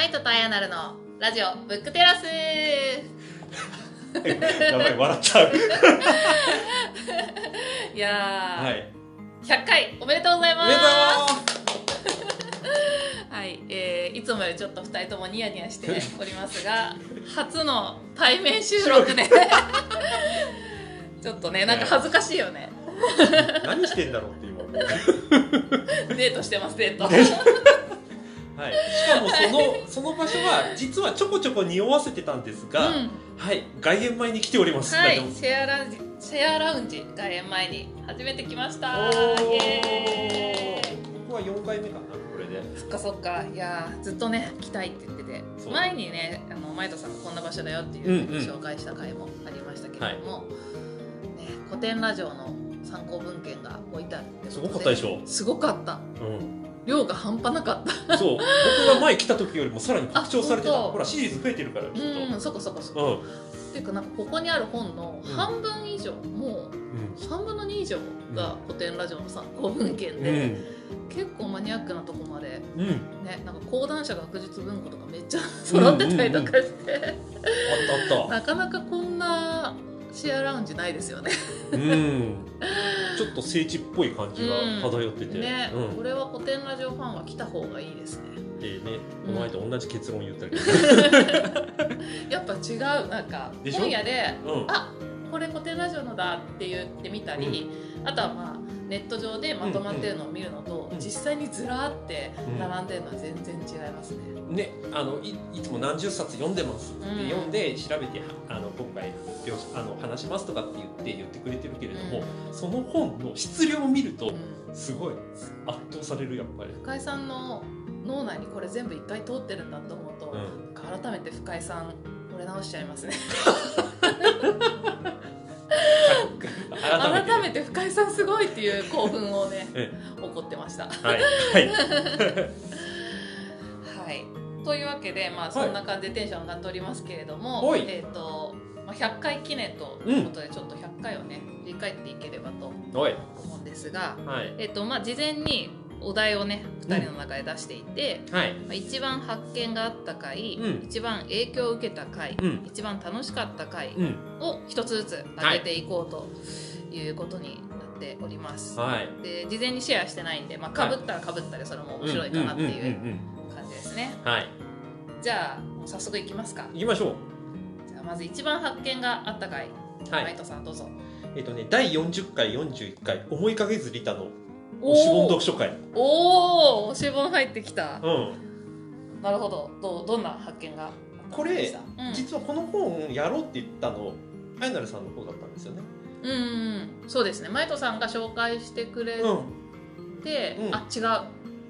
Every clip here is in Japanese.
マイトとアヤナルのラジオブックテラス。やばい笑っちゃう。いやー、はい。100回おめでとうございます。とはい、えー、いつもよりちょっと2人ともニヤニヤして おりますが初の対面収録で。ちょっとねなんか恥ずかしいよね。う何してんだろうって今デートしてますデートはい、しかもその その場所は実はちょこちょこ匂わせてたんですが、うん。はい。外苑前に来ております、はい。シェアラウンジシェアラウンジ外苑前に初めて来ました。おー。イエーイ。僕は4回目かなこれで。そっかそっか。いやーずっとね来たいって言ってて。前にねあのマイトさんがこんな場所だよっていうう紹介した回もありましたけれども、ね、古典ラジオの参考文献が置いてあるってすごかったでしょ。すごかった。うん量が半端なかった。そう。僕が前来た時よりもさらに拡張されてた。ほらシリーズ増えてるからきっと。うんそこそこそこ、うん。っていうかなんかここにある本の半分以上、もう3分の2以上が古典ラジオの参考文献うん。で、結構マニアックなとこまでうん、うん、ねなんか講談社学術文庫とかめっちゃ 揃ってたりとかして、あったあった。なかなかこんなシェアラウンジないですよね。うんちょっと聖地っぽい感じが漂ってて、ね、うん。これは古典ラジオファンは来た方がいいですね。でねこの間同じ結論言ったけど、やっぱ違うなんか本屋でうん。あこれ古典ラジオのだって言ってみたり、あとはまあネット上でまとまってるのを見るのと、うん実際にずらーって並んでるのは全然違いますね。ね、あのいいつも何十冊読んでますって、うん読んで調べてはあの今回あの話しますとかって言って言ってくれてるけれども、その本の質量を見るとうんすごい圧倒されるやっぱり。深井さんの脳内にこれ全部一回通ってるんだと思うと、うん改めて深井さん惚れ直しちゃいますね。改めて。改めて深井さんすごいっていう興奮をねえ起こってました。ははい。はい。い、というわけで、まあ、そんな感じでテンション上がっておりますけれども、はい。えーとまあ、100回記念ということで、ちょっと100回をね振り返っていければと思うんですが、はい。えーとまあ、事前にお題をね2人の中で出していて、はい。まあ、一番発見があった回、うん。一番影響を受けた回、うん。一番楽しかった回うん。を一つずつ上げていこうということになっております。はい。で事前にシェアしてないんで、まあ、かぶったらかぶったでそれも面白いかなっていうんんんん感じですね。はい。じゃあ早速いきますか。行きましょう。じゃあまず一番発見があった回、はい。マイトさんどうぞ。えっ、とね第40回41回思いかけずリタの推し本読書会。おお推し本入ってきた。うん。なるほど。どうどんな発見が？これうん、実はこの本やろうって言ったのあやなるさんの方だったんですよね。うんうんそうですね。マイトさんが紹介してくれうん。て、うん。あ違う。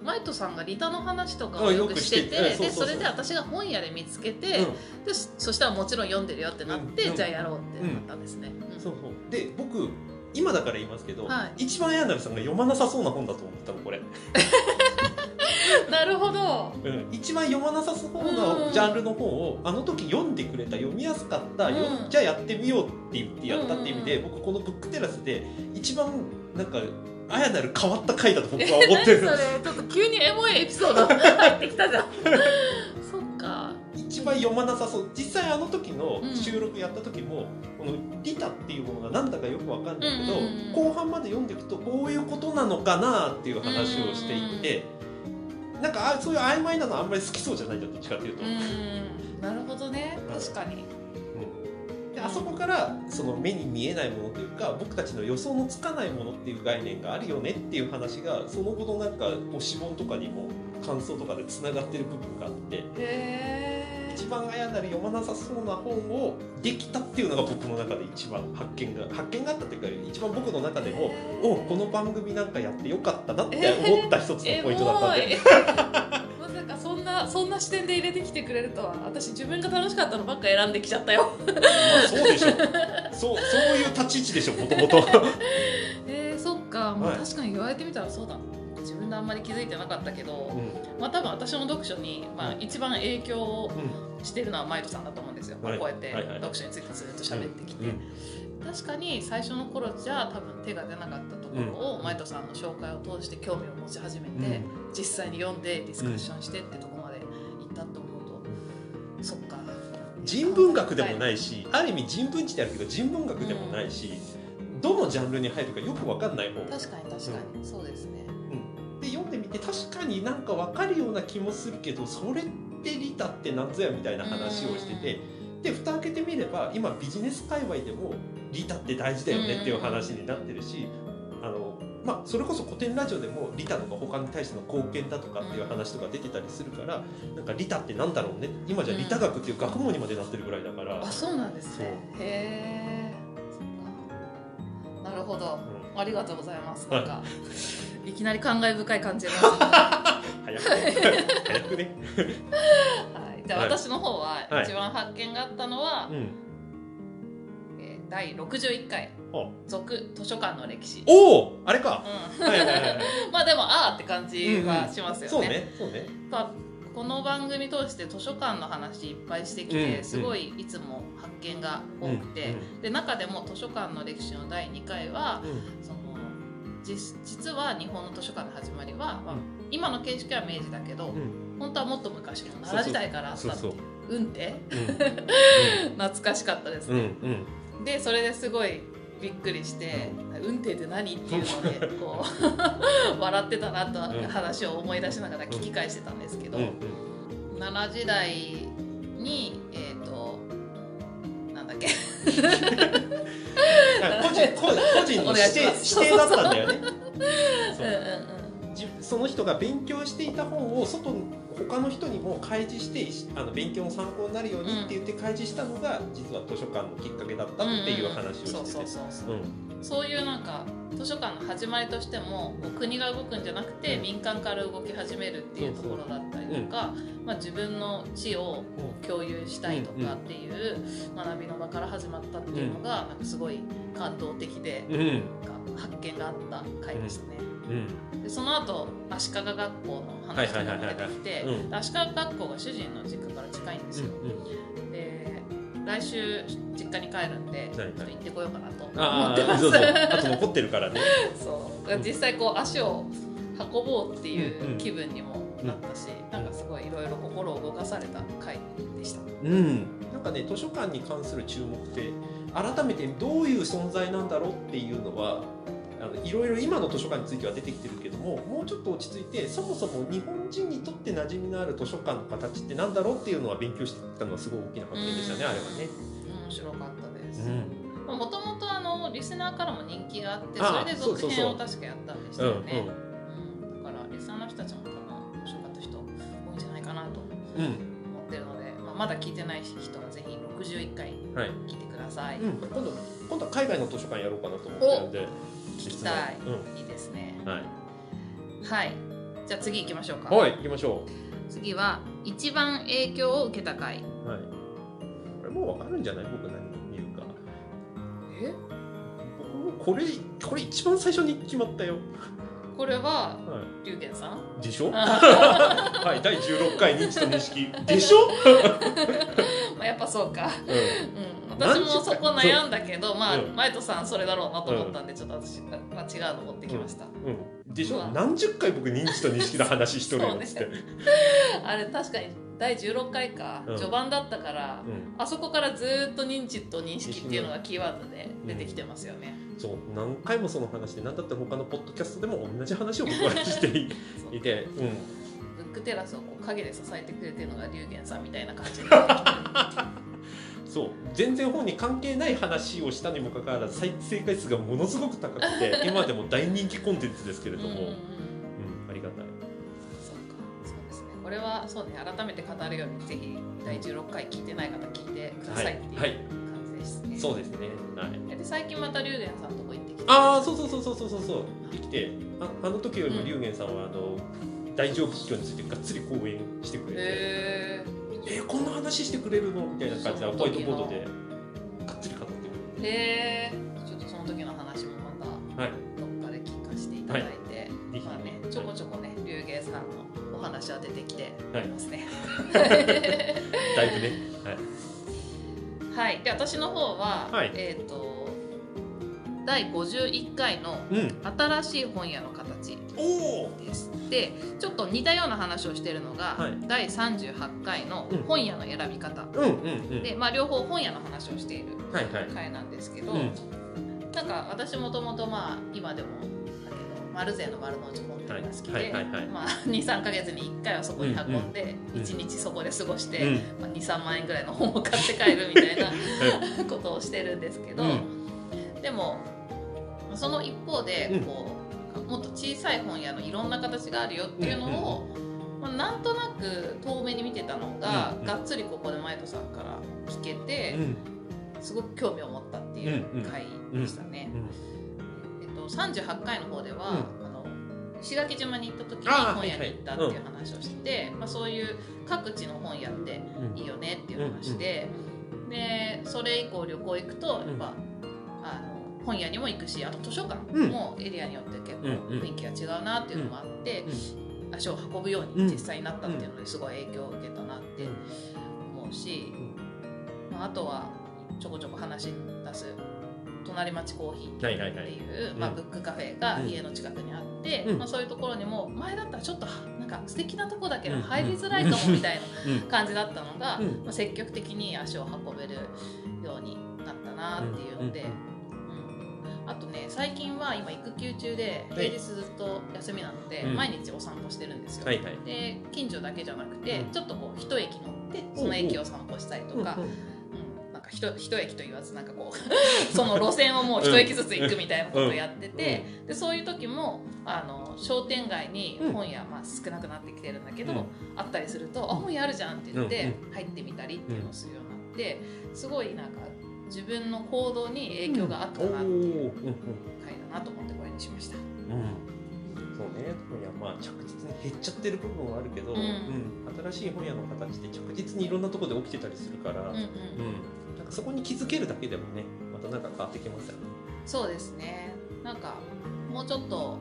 マイトさんがリタの話とかをうんよくしててでそれで私が本屋で見つけて、うん。でそそしたらもちろん読んでるよってなって、うんじゃあやろうってなったんですね。うん。そうそう。で僕今だから言いますけど、はい。一番あやなるさんが読まなさそうな本だと思ったのこれ、なるほど。うん、一番読まなさそううんなジャンルの本をあの時読んでくれた読みやすかった、ようん。じゃあやってみようって言ってやったっていう意味で、僕このブックテラスで一番なんかあやなる変わった回だと僕は思ってる。それちょっと急にエモいエピソード入ってきたじゃんそっか一番読まなさそう。実際あの時のうん。収録やった時も、このリタっていうものがなんだかよくわかんないけど、うんうんうん後半まで読んでいくとこういうことなのかなっていう話をしていって、なんかあそういう曖昧なのあんまり好きそうじゃないんだどっちかっていうと、うなるほどね。確かに。うん。であそこからその目に見えないものというか僕たちの予想のつかないものっていう概念があるよねっていう話がその後のなんか推し本とかにも感想とかでつながってる部分があって一番あやなる読まなさそうな本をできたっていうのが僕の中で一番発見が発見があったっていうか一番僕の中でもおこの番組なんかやってよかったなって思った一つのポイントだったんで、エモいまさかそんなそんな視点で入れてきてくれるとは私自分が楽しかったのばっか選んできちゃったよまあそうでしょそうそういう立ち位置でしょもともとえー、そっか、まあ、確かに言われてみたらそうだ自分であんまり気づいてなかったけど、うんまあ多分私の読書に、まあ、一番影響をうしてるのはマイトさんだと思うんですよ、はい。こうやって読書についてずっと喋ってきて、うん。確かに最初の頃じゃ多分手が出なかったところを、マイトさんの紹介を通して興味を持ち始めて、うん。実際に読んでディスカッションしてってところまで行ったと思う人文学でもないしある意味人文知であるけど人文学でもないし、どのジャンルに入るかよく分かんない本確かに確かに、そうですね。で読んでみて確かになんか分かるような気もするけどそれって利他って何ぞやみたいな話をしてて、で蓋開けてみれば今ビジネス界隈でも利他って大事だよねっていう話になってるし、あのまあ、それこそ古典ラジオでも利他とか他に対しての貢献だとかっていう話とか出てたりするからなんか利他ってなんだろうね。今じゃ利他学っていう学問にまでなってるぐらいだから、あそうなんですね。へえなるほど、ありがとうございます。なんかいきなり感慨深い感じが早くね。早くね、はい、じゃあはい。私の方ははい。一番発見があったのは、うん、えー第61回。あ「続図書館の歴史」おおあれか、うん、はいはいはいはい。まあでもああって感じはしますよね。そうねそうね。まあこの番組通して図書館の話いっぱいしてきうんてすごいいつも発見が多くて、で中でも図書館の歴史の第2回はうん。その実実は日本の図書館の始まりは、今の形式は明治だけど、うん。本当はもっと昔の奈良時代からあったそうそう運ってうん。懐かしかったですうんね。うん。でそれですごいびっくりして「運転って何?」っていうのでこう 笑ってたなとうん話を思い出しながら聞き返してたんですけど、奈良時代にえっ、となんだっけ？あ個人個個人の指定 指定だったんだよね。そううんうん。じその人が勉強していた本を外に他の人にも開示してしあの勉強の参考になるようにって言って開示したのが実は図書館のきっかけだったっていう話をしてて、そうそうそうそう。うん。そういうなんか図書館の始まりとしても国が動くんじゃなくてうん民間から動き始めるっていうところだったりとか、まあ、自分の知を共有したいとかっていう学びの場から始まったっていうのがなんかすごい感動的でうん。なんか発見があった回でしたね。うん。でその後足利学校の話とかも出てきて足利学校が主人の実家から近いんですよ。で来週実家に帰るんでちょっと行ってこようかなと思あってます。あそうそう。あと残ってるからね。そう。実際こう足を運ぼうっていうんうん。う気分にもなったし、なんかすごいいろいろ心を動かされた回でした。うん。なんかね図書館に関する注目って改めてどういう存在なんだろうっていうのはあのいろいろ今の図書館については出てきてるけどももうちょっと落ち着いてそもそも日本人にとって馴染みのある図書館の形ってなんだろうっていうのは勉強してたのはすごい大きな発見でしたね、うん。あれはね。面白かったです。うん。もともとあのリスナーからも人気があってあそれで続編を確かやったんでしたよね。うんだからリスナーの人たちも多分面白かった人多いんじゃないかなと思うん。ってるので、まあ、まだ聞いてない人はぜひ61回聞いてください。うん、今度今度は海外の図書館やろうかなと思ってるんで聞きたい、ういいですね。んはい、はい。じゃあ次行きましょうか。はい、行きましょ次は一番影響を受けた回。うはいこれもうわかるんじゃない？僕何言うかえ？僕もこれこれ一番最初に決まったよこれはは龍玄さん？いでしょ？あ。はい第16回認知と認識。でしょ、まあやっぱそうか。ううん。私もそこ悩んだけど、まあうん。マイトさんそれだろうなと思ったんで、ちょっと私は違うの持ってきました。ん。うん、でしょ、何十回僕認知と認識の話しとるよっつって。そうあれ確かに第16回か、うん。序盤だったから。うん。あそこからずーっと認知と認識っていうのがキーワードで出てきてますよね。そう何回もその話で何だったら他のポッドキャストでも同じ話を僕はしてい そううん、ブックテラスをこう陰で支えてくれてるのが龍玄さんみたいな感じで。そう。全然本に関係ない話をしたにもかかわらず再生回数がものすごく高くて 今でも大人気コンテンツですけれども、そうね改めて語るよりぜひ第16回聞いてない方聞いてくださいっていうはい感じですね、そうですねはい。で最近また龍玄さんのとこ行ってきて。ああそうそうそうそうそうそう。そうできてああの時よりも龍玄さんはあの大乗仏教についてがっつり講演してくれて。へえーこんな話してくれるの？みたいな感じでホワイトボードでがっつり語ってくえへえちょっとその時の話もまたどっかで聞かせていただいて、ぜひ話は出てきてはい。いますね。だいぶね。はい。はい、で私の方は、はい。えっ、と第51回のうん。新しい本屋の形です。でちょっと似たような話をしてるのが、はい。第38回の本屋の選び方、うんうんうん。で、まあ、両方本屋の話をしているはいはい。回なんですけど、うん。なんか私もともとまあ今でも丸善の丸の内本店が好きで、はいはいはいはい。まあ、23か月に1回はそこに運んで、うん1日そこで過ごして、うん。まあ、23万円ぐらいの本を買って帰るみたいな ことをしてるんですけど、うん。でもその一方でうん。こう、もっと小さい本屋のいろんな形があるよっていうのを、まあ、なんとなく遠目に見てたのが、うんうん。がっつりここでマイトさんから聞けて、うん。すごく興味を持ったっていううんうん回でしたね。えっと、38回の方では、うん。あの石垣島に行った時に本屋に行ったっていう話をして、まあ、そういう各地の本屋っていいよねっていう話で、でそれ以降旅行行くとやっぱ、あの本屋にも行くしあと図書館もエリアによって結構うんうん。雰囲気が違うなっていうのもあって、足を運ぶように実際になったっていうのですごい影響を受けたなって思うし、まあ、あとはちょこちょこ話に出す隣町コーヒーはいはいはいっていう、うん。まあ、ブックカフェがうん家の近くにあって、うん。まあ、そういうところにも前だったらちょっとなんか素敵なとこだけどうん。入りづらいかもみたいうん。な感じだったのが、うん。まあ、積極的に足を運べるようになったなっていうので、あとね最近は今育休中ではい。平日ずっと休みなので、うん。毎日お散歩してるんですよ。はいはい。で近所だけじゃなくて、うん。ちょっとこう一駅乗ってその駅を散歩したりとか一一駅と言わずなんかこう その路線をもう一駅ずつ行くみたいなことをやってて、でそういう時もあの商店街に本屋、まあ、少なくなってきてるんだけど、うん。あったりすると「あ本屋あるじゃん」って言ってう入ってみたりっていうのをするようになってすごいなんか自分の行動に影響があったなっていう回だなと思ってこれにしました。うん。そうね。本屋まあ着実に減っちゃってる部分はあるけど、うん。うん。新しい本屋の形って着実にいろんなところで起きてたりするから、うん。うんそこに気づけるだけでもねまたなんか変わってきますよね。そうですねなんかもうちょっと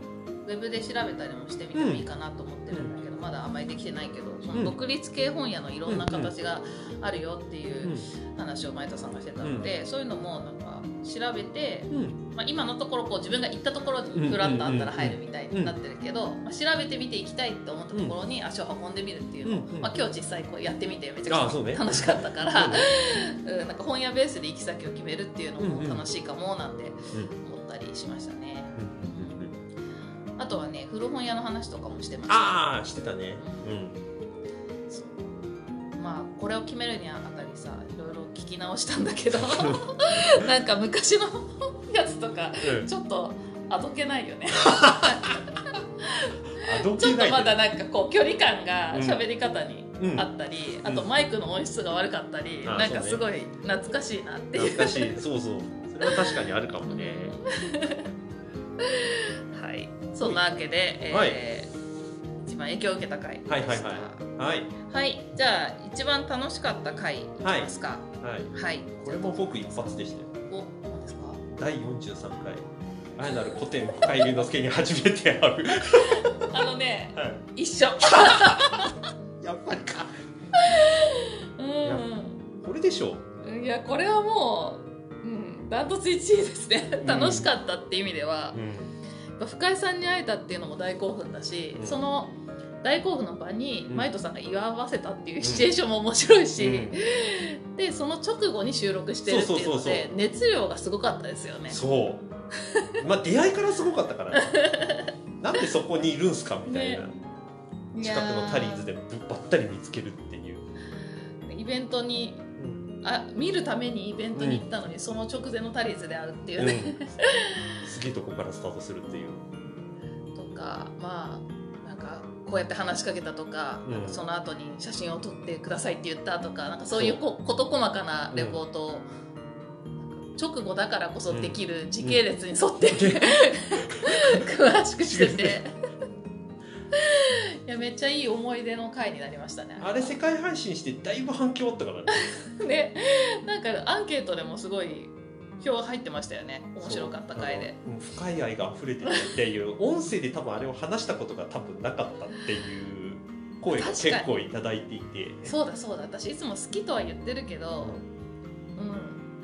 ウェブで調べたりもしてみてもいいかなと思ってるんだけど、まだあんまりできてないけどその独立系本屋のいろんな形があるよっていう話を前田さんがしてたので、そういうのもなんか調べて、うん。まあ、今のところこう自分が行ったところにフラッとあったら入るみたいになってるけど、まあ、調べてみていきたいって思ったところに足を運んでみるっていうのを、まあ、今日実際こうやってみてめちゃくちゃ楽しかったから、そ うん。なんか本屋ベースで行き先を決めるっていうのも楽しいかもなんて思ったりしましたね。うんうんうんうんあとはね古本屋の話とかもしてましたああしてたね。うん。まあこれを決めるにあたりさいろいろ聞き直したんだけど なんか昔のやつとかうん。ちょっとあどけないよね。ちょっとまだななんかこう距離感がうん喋り方にうん。あったり、あとマイクの音質が悪かったり、あなんかすごい懐かしいなっていう。懐かしい。そうそう。それは確かにあるかもね。はいそんなわけで、えーはい一番影響を受けた回でしたはいはいはいはいはいじゃあ一番楽しかった回いきますかはい。はい、これも僕一発でしたよ。お何ですか？第43回。あやなる古典深井龍之介に初めて会う。あのねはい一緒 やっぱりか。うこれでしょう。んいやこれはもう、うん、ダントツ1位ですね楽しかったって意味では、うん。深井さんに会えたっていうのも大興奮だし、うんその大興奮の場にうんマイトさんが祝わせたっていう シチュエーションも面白いし、うん でその直後に収録してるっていうのそうそうそうで熱量がすごかったですよね。そう。まあ出会いからすごかったから、ね。なんでそこにいるんすかみたいな。ね近くのタリーズでばったり見つけるっていう。イベントにあ見るためにイベントに行ったのに、その直前のタリーズで会うっていうね、すげえとこからスタートするっていう。とかまあなんかこうやって話しかけたとか,、うん。なんかその後に写真を撮ってくださいって言ったとかなんかそういうこ事細かなレポートを、なんか直後だからこそできる時系列に沿って、詳しくしてていやめっちゃいい思い出の回になりましたね。あれ世界配信してだいぶ反響あったからね。で なんかアンケートでもすごい票入ってましたよね面白かった回で。そう。あの深い愛が溢れてるっていう音声で多分あれを話したことが多分なかったっていう声が結構いただいていて。そうだそうだ私いつも好きとは言ってるけど、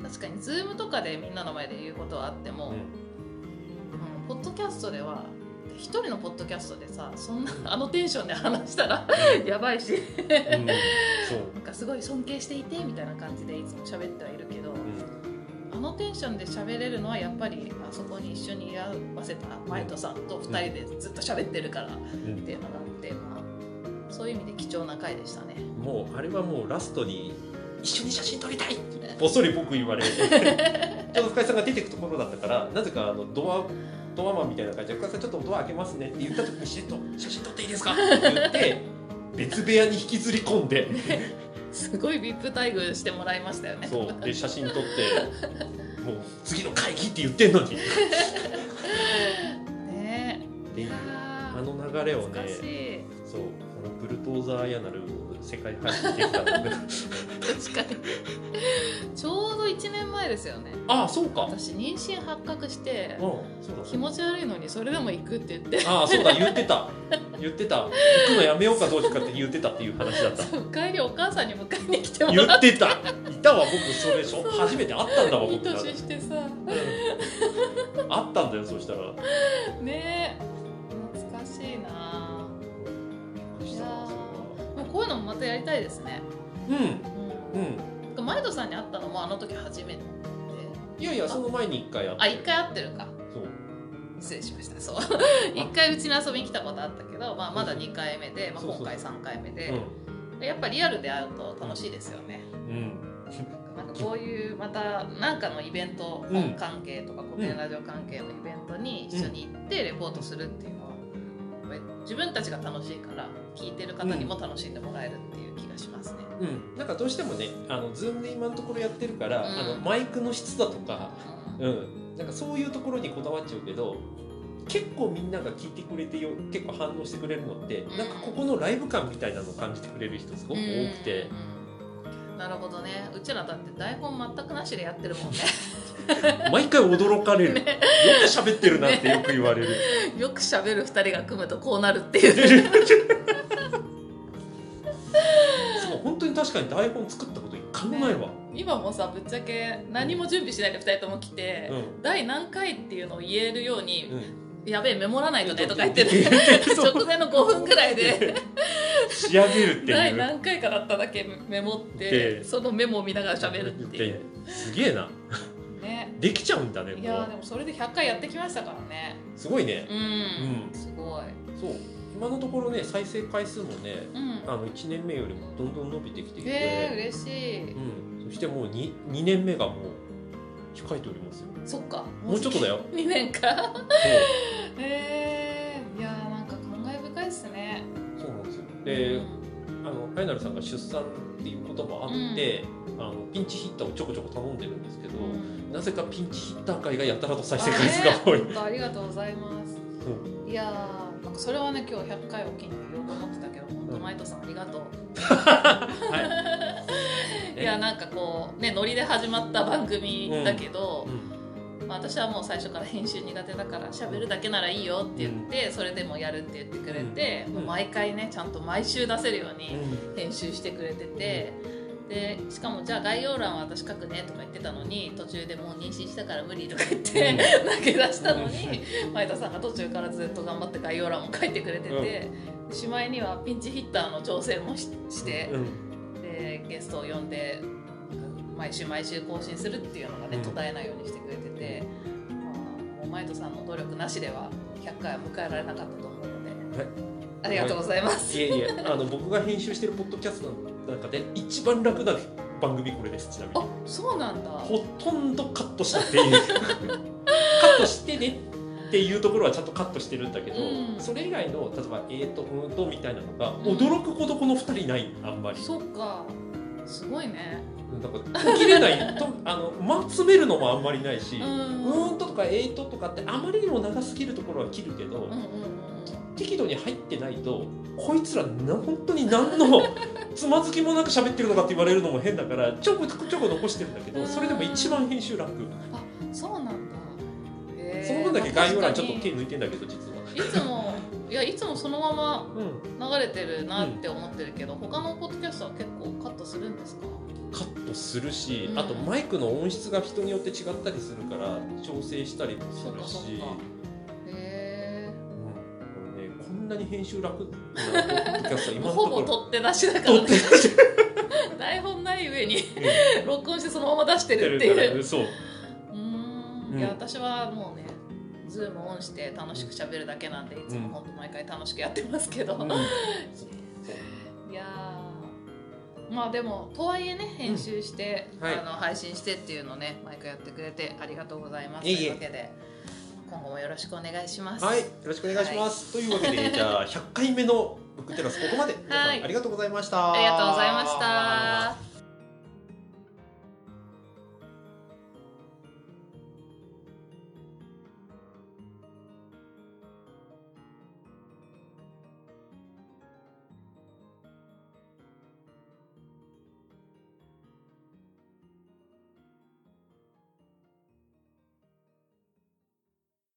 うん、確かにズームとかでみんなの前で言うことはあっても、うんポッドキャストでは一人のポッドキャストでさそんなあのテンションで話したらやばいし。うん。なんかすごい尊敬していてみたいな感じでいつも喋ってはいるけど、うん。あのテンションで喋れるのはやっぱりあそこに一緒に居合わせたマイトさんと2人でずっと喋ってるからっうん。ていうのがあって、まあ、そういう意味で貴重な回でしたね。もうあれはもうラストに一緒に写真撮りたいってぼっそり僕言われて。ちょうど深井さんが出てくところだったからなぜかあのドアドアマンみたいな感じで「深井さんちょっとドア開けますね」って言った時に「しれっと写真撮っていいですか?」って言って別部屋に引きずり込んで。すごい VIP 待遇してもらいましたよね。そう。で写真撮ってもう次の会議って言ってんのに。っ ねえあの流れをねそうブルトーザーやなる世界配信できた確かに。ちょうど1年前ですよね。ああそうか。私妊娠発覚して気持ち悪いのにそれでも行くって言って。ああそうだ言ってた。言ってた。行くのやめようかどうしようかって言ってたっていう話だった帰りお母さんに迎えに来てもらっ言ってた。いたわ僕それ初めて会ったんだわていい年してさ。うん。会ったんだよそしたら。ねえ。懐かしいなもうこういうのもまたやりたいですね。うん。ううん。んマイドさんに会ったのもあの時初めて。いやいやその前に一回会ってあ一回会ってるか。そう。失礼しました。そう。一回うちに遊びに来たことあったけど、まあ、まだ2回目で、まあ、今回3回目で。うやっぱリアルで会うと楽しいですよね。んうん。なんかこういうまた何かのイベントうん。本関係とか古典ラジオ関係のイベントに一緒に行ってレポートするっていう自分たちが楽しいから聞いてる方にも楽しんでもらえるっていう気がしますね。うん、なんかどうしてもねあのズームで今のところやってるから、うん。あのマイクの質だとか、うん。うん、なんかそういうところにこだわっちゃうけど結構みんなが聞いてくれてよ結構反応してくれるのって、ん。なんかここのライブ感みたいなのを感じてくれる人すごく多くて、うんなるほどね。うちらだって台本全くなしでやってるもんね。毎回驚かれる、よく喋ってるなってよく言われる。よく喋る2人が組むとこうなるっていう。そう本当に確かに台本作ったこと一回もないわ、今もさぶっちゃけ何も準備しないで2人とも来て、うん。第何回っていうのを言えるように、うんやべえメモらないとねとか言っててそう直前の5分ぐらいで仕上げるって第いう。何回かだっただけメモってでそのメモを見ながら喋るっていう。すげえな。ね。できちゃうんだねいやでもそれで100回やってきましたからね。うすごいね。うん、うん。すごい。そう。今のところね再生回数もねうん。あの1年目よりもどんどん伸びてきていて、へえ嬉しい。うん、そしてもう 2, 2年目がもう控えておりますよ。そっか。もうちょっとだよ。2年か へえ。いであのあやなるさんが出産っていうこともあって、あのピンチヒッターをちょこちょこ頼んでるんですけど、うん。なぜかピンチヒッター会がやたらと再生回数が多い、あ,、ね、本当ありがとうございます。いやーなんかそれはね今日100回を機に言おうと思ってたけど本当うんマイトさんありがとう、はい。いやなんかこうねノリで始まった番組だけど、うんまあ、私はもう最初から編集苦手だから喋るだけならいいよって言って、それでもやるって言ってくれて、うん。もう毎回ねちゃんと毎週出せるようにうん。編集してくれてて、でしかもじゃあ概要欄は私書くねとか言ってたのに途中でもう妊娠したから無理とか言って、投げ出したのに前田さんが途中からずっと頑張って概要欄も書いてくれてて、しまいにはピンチヒッターの調整もしして、うん。でゲストを呼んで毎週毎週更新するっていうのがねうん。途絶えないようにしてくれてて、まあ、もうマイトさんの努力なしでは100回は迎えられなかったと思うので、はいありがとうございます。いえいえ。あの僕が編集してるポッドキャストの中で一番楽な番組これですちなみに。あそうなんだ。ほとんどカットしたっていう。カットしてね。っていうところはちゃんとカットしてるんだけど、うん。それ以外の例えば「えーとうんと」みたいなのがうん。驚くほどこの2人ないあんまり。そっか。すごいねだから途切れないとあの間詰めるのもあんまりないし「ううんと」とか「えーと」とかってあまりにも長すぎるところは切るけど、うんうんうん適度に入ってないとこいつらな本当に何の つまずきもなく喋ってるのかって言われるのも変だからちょこちょこ残してるんだけどそれでも一番編集楽。うんそうなんだ。へー。その分だけ概要欄ちょっとまあ手抜いてんだけど実は。いつもいやいつもそのままうん。流れてるなって思ってるけど、他のポッドキャストは結構カットするんですか？カットするし、うん。あとマイクの音質が人によって違ったりするから調整したりもするし。かそっか。へえん。なに編集楽なポッドキャスト今のほところぼ取って出しだから。ね台本ない上に録音してそのまま出してるっていう。そううん。いや私はもうねズームオンして楽しく喋るだけなんでいつうんも本当毎回楽しくやってますけど、うん。いやー。まあでもとはいえね編集して、うんはい。あの配信してっていうのをね毎回やってくれてありがとうございます。というわけで今後もよろしくお願いします。はい、よろしくお願いします。というわけで、じゃあ 100回目のブックテラスここまで、皆さんはい。ありがとうございました。ありがとうございました